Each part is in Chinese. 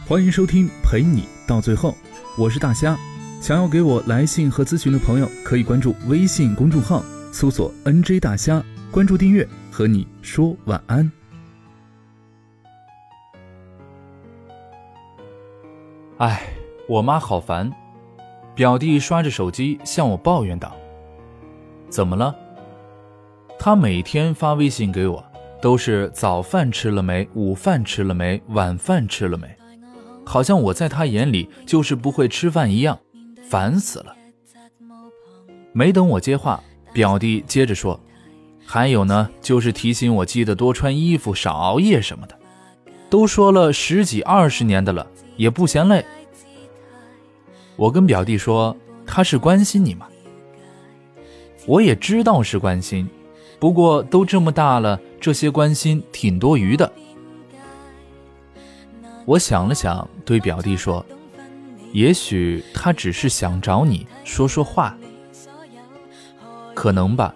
欢迎收听陪你到最后，我是大虾。想要给我来信和咨询的朋友，可以关注微信公众号，搜索 “nj 大虾”，关注订阅，和你说晚安。哎，我妈好烦。表弟刷着手机向我抱怨道：“怎么了？”他每天发微信给我，都是早饭吃了没，午饭吃了没，晚饭吃了没，好像我在他眼里就是不会吃饭一样。烦死了！没等我接话，表弟接着说：“还有呢，就是提醒我记得多穿衣服、少熬夜什么的。都说了十几二十年的了，也不嫌累。”我跟表弟说：“他是关心你吗？”我也知道是关心，不过都这么大了，这些关心挺多余的。我想了想，对表弟说。也许他只是想找你说说话，可能吧。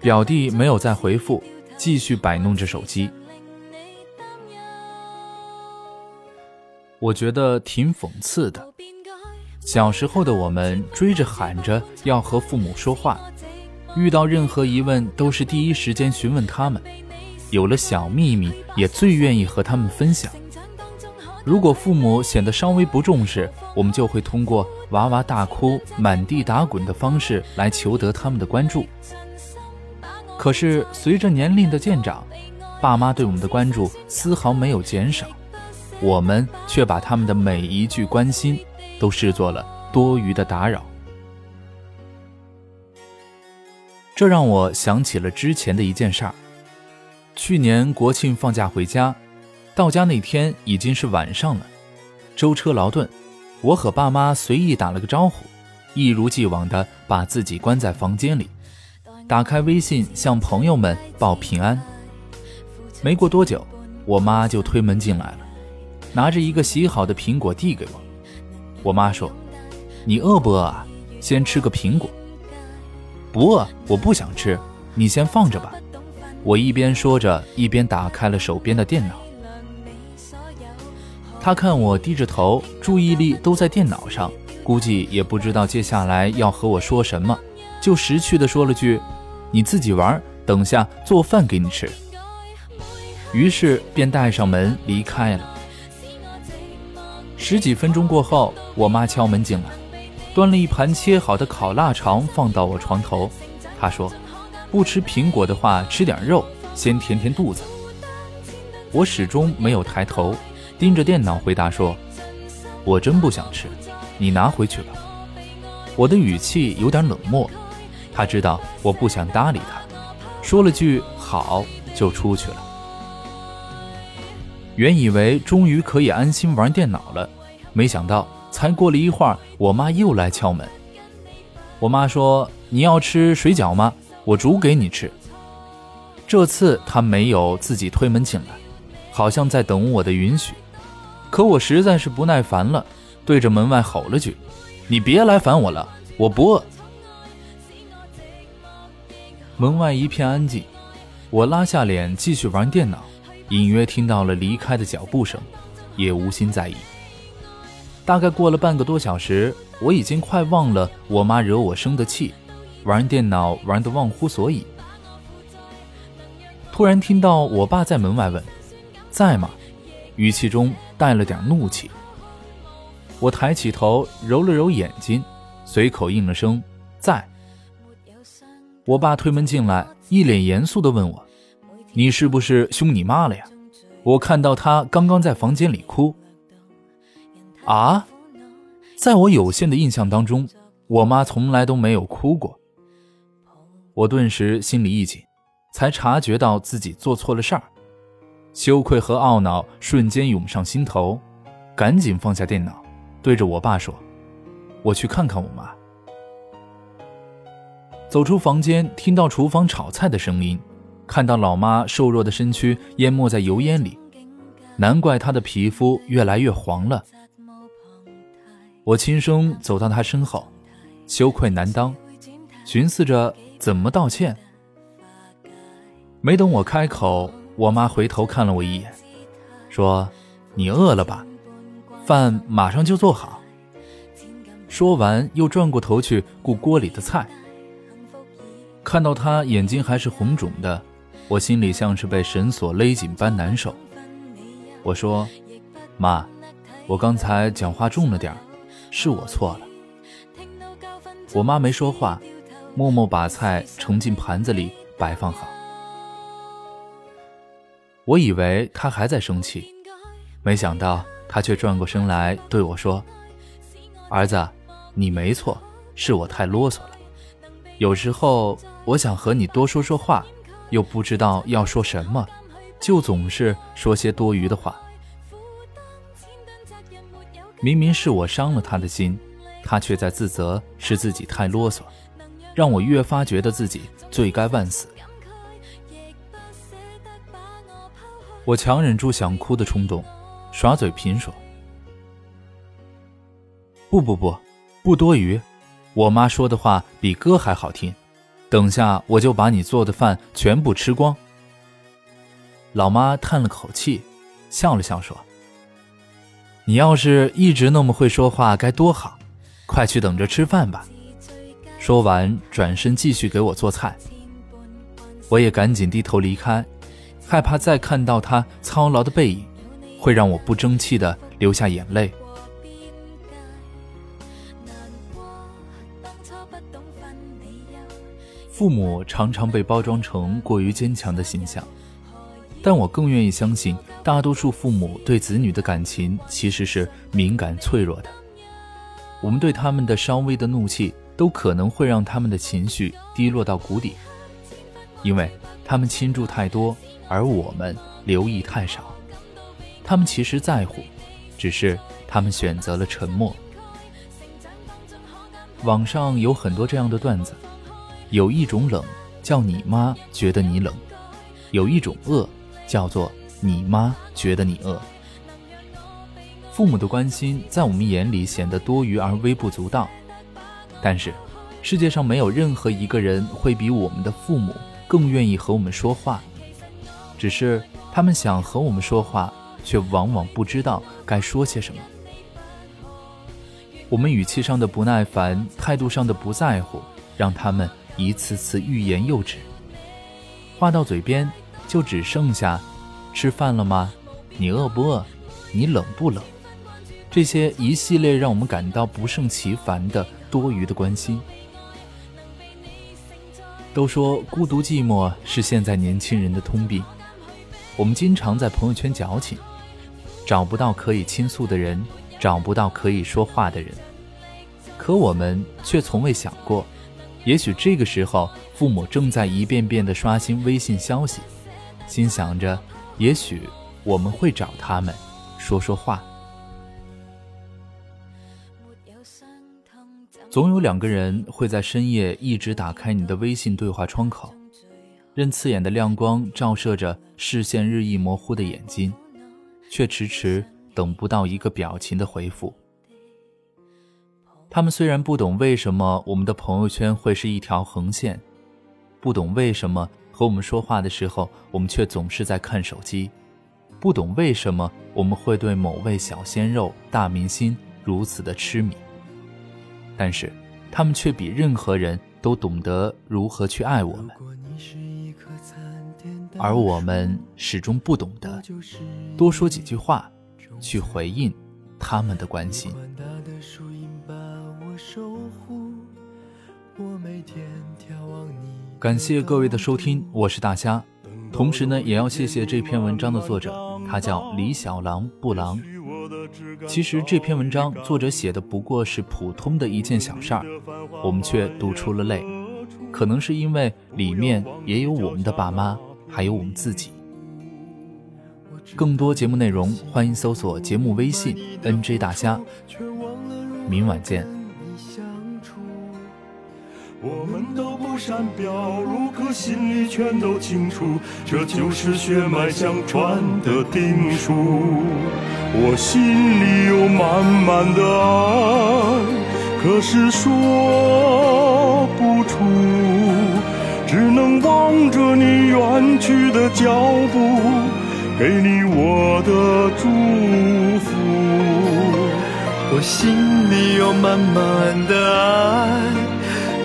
表弟没有再回复，继续摆弄着手机。我觉得挺讽刺的。小时候的我们追着喊着要和父母说话，遇到任何疑问都是第一时间询问他们，有了小秘密也最愿意和他们分享。如果父母显得稍微不重视，我们就会通过哇哇大哭、满地打滚的方式来求得他们的关注。可是随着年龄的渐长，爸妈对我们的关注丝毫没有减少，我们却把他们的每一句关心都视作了多余的打扰。这让我想起了之前的一件事儿：去年国庆放假回家。到家那天已经是晚上了，舟车劳顿，我和爸妈随意打了个招呼，一如既往的把自己关在房间里，打开微信向朋友们报平安。没过多久，我妈就推门进来了，拿着一个洗好的苹果递给我。我妈说：“你饿不饿啊？先吃个苹果。”“不饿，我不想吃，你先放着吧。”我一边说着，一边打开了手边的电脑。他看我低着头，注意力都在电脑上，估计也不知道接下来要和我说什么，就识趣的说了句：“你自己玩，等下做饭给你吃。”于是便带上门离开了。十几分钟过后，我妈敲门进来，端了一盘切好的烤腊肠放到我床头。她说：“不吃苹果的话，吃点肉，先填填肚子。”我始终没有抬头。盯着电脑回答说：“我真不想吃，你拿回去吧。”我的语气有点冷漠，他知道我不想搭理他，说了句“好”就出去了。原以为终于可以安心玩电脑了，没想到才过了一会儿，我妈又来敲门。我妈说：“你要吃水饺吗？我煮给你吃。”这次她没有自己推门进来，好像在等我的允许。可我实在是不耐烦了，对着门外吼了句：“你别来烦我了，我不饿。”门外一片安静，我拉下脸继续玩电脑，隐约听到了离开的脚步声，也无心在意。大概过了半个多小时，我已经快忘了我妈惹我生的气，玩电脑玩得忘乎所以。突然听到我爸在门外问：“在吗？”语气中。带了点怒气，我抬起头揉了揉眼睛，随口应了声“在”。我爸推门进来，一脸严肃地问我：“你是不是凶你妈了呀？我看到她刚刚在房间里哭。”啊，在我有限的印象当中，我妈从来都没有哭过。我顿时心里一紧，才察觉到自己做错了事儿。羞愧和懊恼瞬间涌上心头，赶紧放下电脑，对着我爸说：“我去看看我妈。”走出房间，听到厨房炒菜的声音，看到老妈瘦弱的身躯淹没在油烟里，难怪她的皮肤越来越黄了。我轻声走到她身后，羞愧难当，寻思着怎么道歉。没等我开口。我妈回头看了我一眼，说：“你饿了吧？饭马上就做好。说完，又转过头去顾锅里的菜。看到他眼睛还是红肿的，我心里像是被绳索勒紧般难受。我说：“妈，我刚才讲话重了点是我错了。”我妈没说话，默默把菜盛进盘子里摆放好。我以为他还在生气，没想到他却转过身来对我说：“儿子，你没错，是我太啰嗦了。有时候我想和你多说说话，又不知道要说什么，就总是说些多余的话。明明是我伤了他的心。”他却在自责，是自己太啰嗦，让我越发觉得自己罪该万死。我强忍住想哭的冲动，耍嘴贫说：“不不不，不多余。我妈说的话比歌还好听。等下我就把你做的饭全部吃光。”老妈叹了口气，笑了笑说：“你要是一直那么会说话，该多好。”快去等着吃饭吧。说完，转身继续给我做菜。我也赶紧低头离开，害怕再看到他操劳的背影，会让我不争气的流下眼泪。父母常常被包装成过于坚强的形象，但我更愿意相信，大多数父母对子女的感情其实是敏感脆弱的。我们对他们的稍微的怒气，都可能会让他们的情绪低落到谷底，因为他们倾注太多，而我们留意太少。他们其实在乎，只是他们选择了沉默。网上有很多这样的段子，有一种冷叫你妈觉得你冷，有一种饿叫做你妈觉得你饿。父母的关心在我们眼里显得多余而微不足道，但是，世界上没有任何一个人会比我们的父母更愿意和我们说话，只是他们想和我们说话，却往往不知道该说些什么。我们语气上的不耐烦，态度上的不在乎，让他们一次次欲言又止，话到嘴边就只剩下“吃饭了吗？你饿不饿？你冷不冷？”这些一系列让我们感到不胜其烦的多余的关心。都说孤独寂寞是现在年轻人的通病，我们经常在朋友圈矫情，找不到可以倾诉的人，找不到可以说话的人。可我们却从未想过，也许这个时候父母正在一遍遍地刷新微信消息，心想着，也许我们会找他们说说话。总有两个人会在深夜一直打开你的微信对话窗口，任刺眼的亮光照射着视线日益模糊的眼睛，却迟迟等不到一个表情的回复。他们虽然不懂为什么我们的朋友圈会是一条横线，不懂为什么和我们说话的时候我们却总是在看手机，不懂为什么我们会对某位小鲜肉、大明星如此的痴迷。但是，他们却比任何人都懂得如何去爱我们，而我们始终不懂得多说几句话，去回应他们的关心。感谢各位的收听，我是大虾。同时呢，也要谢谢这篇文章的作者，他叫李小狼布狼。其实这篇文章作者写的不过是普通的一件小事儿，我们却读出了泪，可能是因为里面也有我们的爸妈，还有我们自己。更多节目内容，欢迎搜索节目微信 “nj 大虾”。明晚见。我们都不善表露，可心里全都清楚，这就是血脉相传的定数。我心里有满满的爱，可是说不出，只能望着你远去的脚步，给你我的祝福。我心里有满满的爱，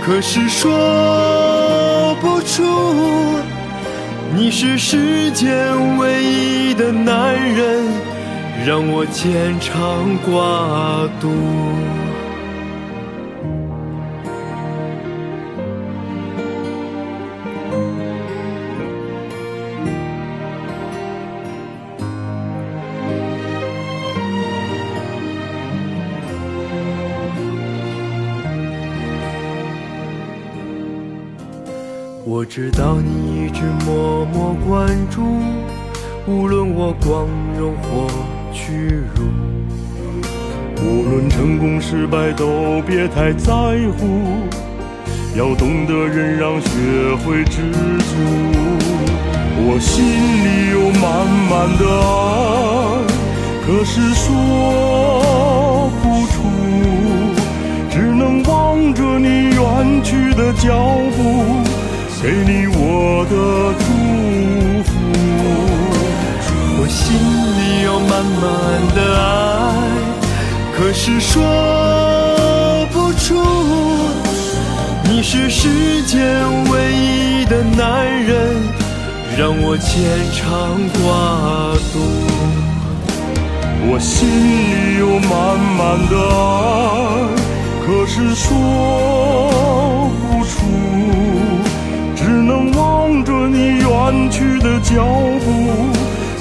可是说不出。你是世间唯一的男人，让我牵肠挂肚。我知道你一直默默关注，无论我光荣或屈辱，无论成功失败都别太在乎，要懂得忍让，学会知足。我心里有满满的爱，可是说不出，只能望着你远去的脚步。给你我的满满的爱，可是说不出。你是世间唯一的男人，让我牵肠挂肚。我心里有满满的爱，可是说不出。只能望着你远去的脚步，